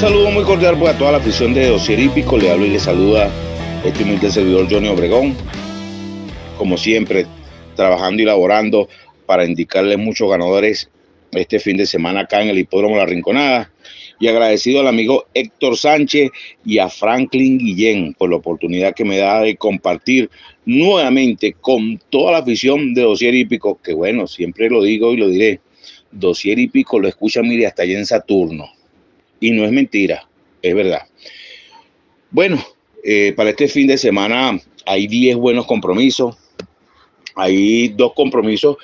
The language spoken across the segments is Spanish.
saludo muy cordial pues, a toda la afición de Dosier Hípico. Le hablo y le saluda este humilde servidor Johnny Obregón. Como siempre, trabajando y laborando para indicarles muchos ganadores este fin de semana acá en el Hipódromo La Rinconada. Y agradecido al amigo Héctor Sánchez y a Franklin Guillén por la oportunidad que me da de compartir nuevamente con toda la afición de Dosier Hípico, que bueno, siempre lo digo y lo diré, Dosier Hípico lo escucha, mire, hasta allá en Saturno y no es mentira, es verdad. Bueno, eh, para este fin de semana hay 10 buenos compromisos. Hay dos compromisos,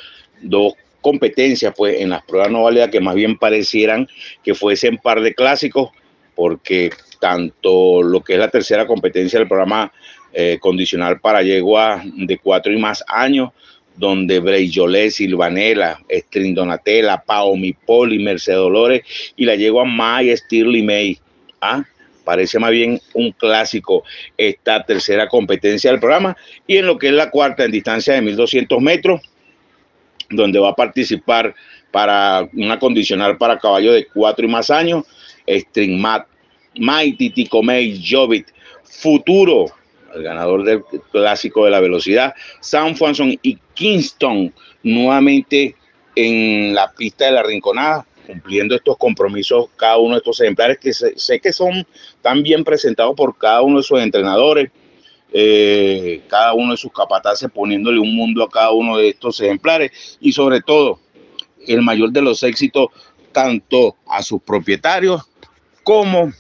dos competencias, pues, en las pruebas no válidas que más bien parecieran que fuesen par de clásicos, porque tanto lo que es la tercera competencia del programa eh, condicional para yegua de cuatro y más años, donde Bray Jolet, Silvanela, String Donatella, Paomi Poli, Mercedes Dolores y la a May Stirly May. ¿Ah? Parece más bien un clásico esta tercera competencia del programa. Y en lo que es la cuarta en distancia de 1200 metros, donde va a participar para una condicional para caballo de cuatro y más años, String Mat, Mighty Ticomay, Jovit, Futuro, el ganador del clásico de la velocidad, Sam Swanson y Kingston nuevamente en la pista de la Rinconada, cumpliendo estos compromisos, cada uno de estos ejemplares que sé, que son tan bien presentados por cada uno de sus entrenadores, eh, cada uno de sus capataces poniéndole un mundo a cada uno de estos ejemplares y sobre todo el mayor de los éxitos tanto a sus propietarios como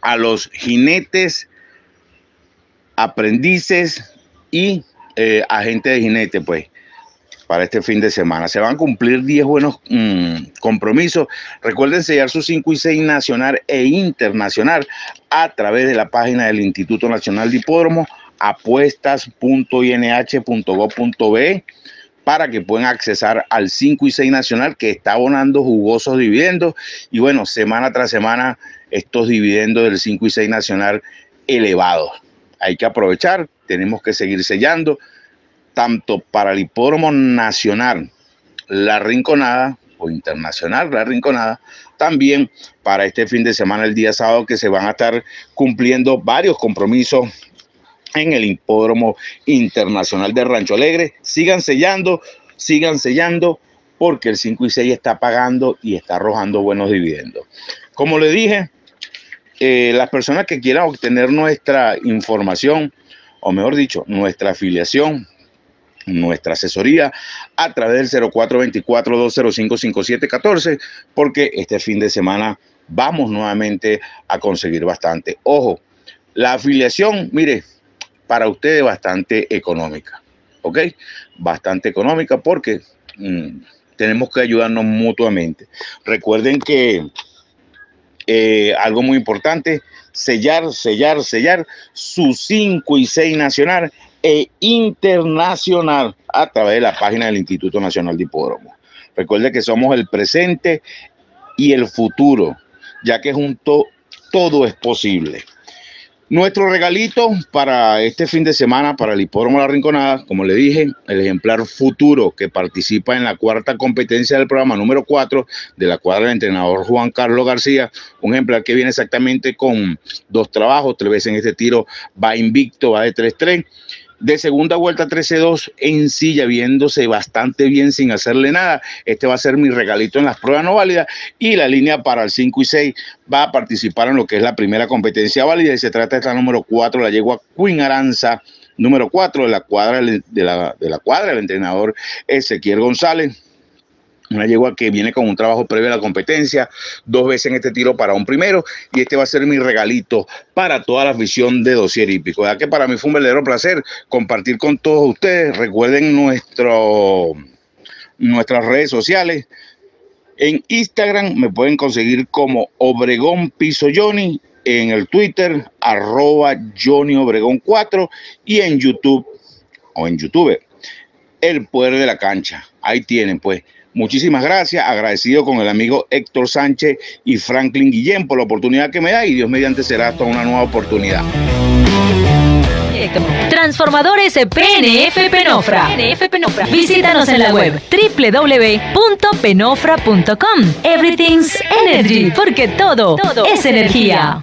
a los jinetes aprendices y eh, agentes de jinete, pues, para este fin de semana. Se van a cumplir 10 buenos mm, compromisos. Recuerden sellar sus 5 y 6 nacional e internacional a través de la página del Instituto Nacional de Hipódromo, apuestas.inh.gov.be para que puedan accesar al 5 y 6 nacional que está abonando jugosos dividendos y bueno, semana tras semana estos dividendos del 5 y 6 nacional elevados hay que aprovechar, tenemos que seguir sellando, tanto para el hipódromo nacional, la Rinconada, o internacional, la Rinconada, también para este fin de semana, el día sábado, que se van a estar cumpliendo varios compromisos en el hipódromo internacional de Rancho Alegre. Sigan sellando, sigan sellando, porque el 5 y 6 está pagando y está arrojando buenos dividendos. Como le dije, las personas que quieran obtener nuestra información, o mejor dicho, nuestra afiliación, nuestra asesoría a través del 0424-205-5714, porque este fin de semana vamos nuevamente a conseguir bastante. Ojo, la afiliación, mire, para ustedes bastante económica, ¿ok? Bastante económica porque mm, tenemos que ayudarnos mutuamente. Recuerden que eh, algo muy importante, sellar, sellar, sellar su 5 y 6 nacional e internacional a través de la página del Instituto Nacional de Hipódromo. Recuerde que somos el presente y el futuro, ya que junto todo es posible. Nuestro regalito para este fin de semana, para el Hipódromo La Rinconada, como le dije, el ejemplar futuro que participa en la cuarta competencia del programa número 4 de la cuadra del entrenador Juan Carlos García, un ejemplar que viene exactamente con dos trabajos, tres veces en este tiro va invicto, va de 3-3 de segunda vuelta 13-2 en silla, viéndose bastante bien sin hacerle nada. Este va a ser mi regalito en las pruebas no válidas y la línea para el 5 y 6 va a participar en lo que es la primera competencia válida y se trata de esta número 4, la yegua Queen Aranza, número 4 de la cuadra de la, de la cuadra del entrenador Ezequiel González una yegua que viene con un trabajo previo a la competencia, dos veces en este tiro para un primero, y este va a ser mi regalito para toda la afición de Dosier Hípico. Ya que para mí fue un verdadero placer compartir con todos ustedes. Recuerden nuestras redes sociales. En Instagram me pueden conseguir como Obregón Piso Johnny, en el Twitter, arroba Johnny Obregón 4, y en YouTube, o en YouTube, El Poder de la Cancha. Ahí tienen, pues Muchísimas gracias, agradecido con el amigo Héctor Sánchez y Franklin Guillén por la oportunidad que me da y Dios mediante será hasta una nueva oportunidad. Transformadores PNF Penofra. PNF Penofra. Visítanos en la web www.penofra.com. Everything's Energy, porque todo, todo es energía